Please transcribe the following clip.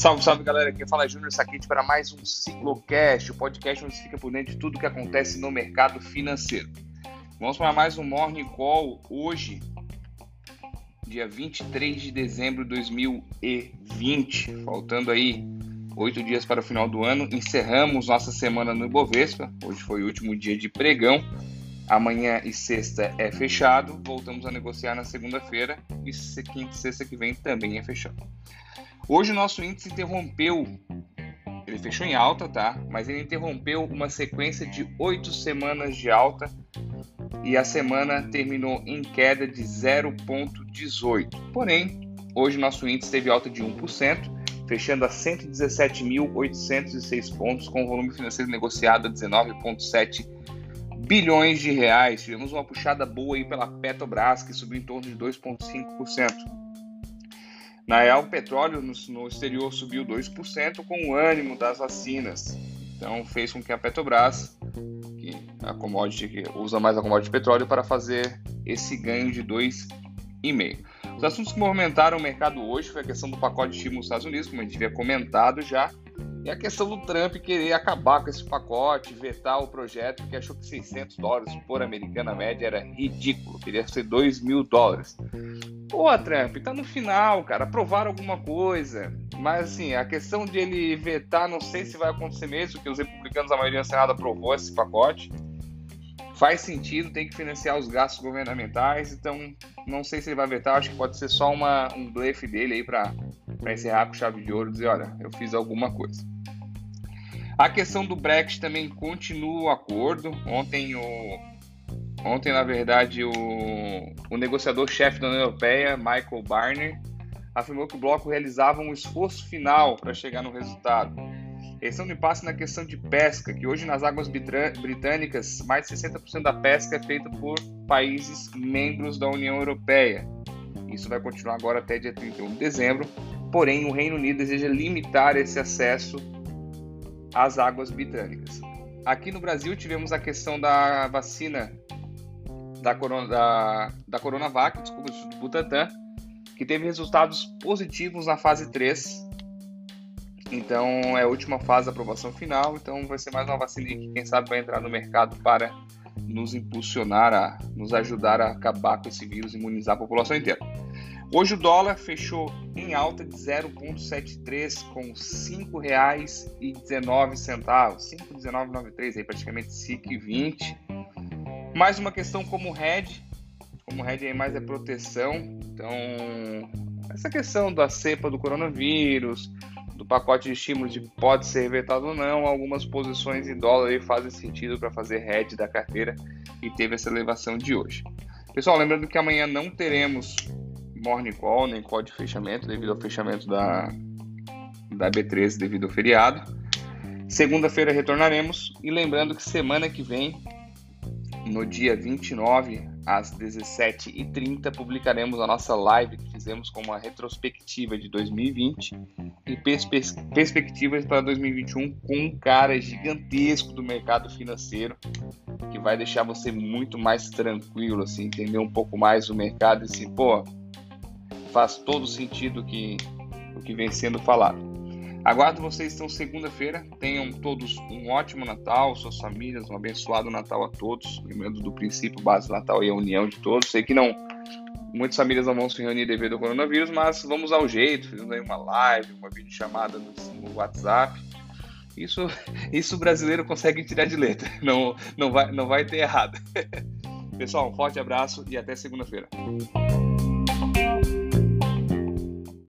Salve, salve galera, aqui fala é Júnior Saquete para mais um Ciclocast, o podcast onde fica por dentro de tudo que acontece no mercado financeiro. Vamos para mais um Morning Call hoje, dia 23 de dezembro de 2020, faltando aí oito dias para o final do ano. Encerramos nossa semana no Ibovespa, hoje foi o último dia de pregão. Amanhã e sexta é fechado, voltamos a negociar na segunda-feira e quinta e sexta que vem também é fechado. Hoje o nosso índice interrompeu, ele fechou em alta, tá? Mas ele interrompeu uma sequência de oito semanas de alta e a semana terminou em queda de 0,18. Porém, hoje o nosso índice teve alta de 1%, fechando a 117.806 pontos, com volume financeiro negociado a 19,7 bilhões de reais. Tivemos uma puxada boa aí pela Petrobras, que subiu em torno de 2,5%. Na real, o petróleo no, no exterior subiu 2% com o ânimo das vacinas. Então fez com que a Petrobras, que a commodity que usa mais a commodity de petróleo, para fazer esse ganho de 2,5%. Os assuntos que movimentaram o mercado hoje foi a questão do pacote de estímulo nos Estados Unidos, como a gente havia comentado já, e a questão do Trump querer acabar com esse pacote, vetar o projeto, porque achou que 600 dólares por americana média era ridículo, queria ser 2 mil dólares. Pô, Trump, tá no final, cara, aprovar alguma coisa. Mas assim, a questão de ele vetar, não sei se vai acontecer mesmo, porque os republicanos, a maioria do Senado aprovou esse pacote. Faz sentido, tem que financiar os gastos governamentais, então não sei se ele vai vetar, acho que pode ser só uma, um blefe dele aí para encerrar com chave de ouro e dizer, olha, eu fiz alguma coisa. A questão do Brexit também continua o acordo. Ontem o, Ontem, na verdade, o, o negociador-chefe da União Europeia, Michael Barner, afirmou que o bloco realizava um esforço final para chegar no resultado. Eles estão de passe na questão de pesca, que hoje nas águas britânicas, mais de 60% da pesca é feita por países membros da União Europeia. Isso vai continuar agora até dia 31 de dezembro, porém o Reino Unido deseja limitar esse acesso às águas britânicas. Aqui no Brasil tivemos a questão da vacina da, corona, da, da Coronavac, desculpa, do Butantan, que teve resultados positivos na fase 3. Então é a última fase da aprovação final. Então vai ser mais uma vacina que quem sabe vai entrar no mercado para nos impulsionar, a nos ajudar a acabar com esse vírus e imunizar a população inteira. Hoje o dólar fechou em alta de 0,73 com R$ 5,19, 5,1993 aí praticamente 5,20. Mais uma questão como head, como head aí mais é proteção. Então, essa questão da cepa do coronavírus, do pacote de estímulos de pode ser vetado ou não, algumas posições em dólar aí fazem sentido para fazer head da carteira e teve essa elevação de hoje. Pessoal, lembrando que amanhã não teremos morning call nem call de fechamento devido ao fechamento da, da B13 devido ao feriado. Segunda-feira retornaremos e lembrando que semana que vem no dia 29, às 17h30, publicaremos a nossa live que fizemos com uma retrospectiva de 2020 e perspe perspectivas para 2021 com um cara gigantesco do mercado financeiro que vai deixar você muito mais tranquilo, assim, entender um pouco mais o mercado e assim, pô, faz todo sentido que, o que vem sendo falado. Aguardo vocês então segunda-feira. Tenham todos um ótimo Natal, suas famílias, um abençoado Natal a todos. Lembrando do princípio base Natal e a união de todos. Sei que não, muitas famílias não vão se reunir devido ao coronavírus, mas vamos ao jeito. Fizemos aí uma live, uma videochamada no, no WhatsApp. Isso, isso o brasileiro consegue tirar de letra. Não, não, vai, não vai ter errado. Pessoal, um forte abraço e até segunda-feira.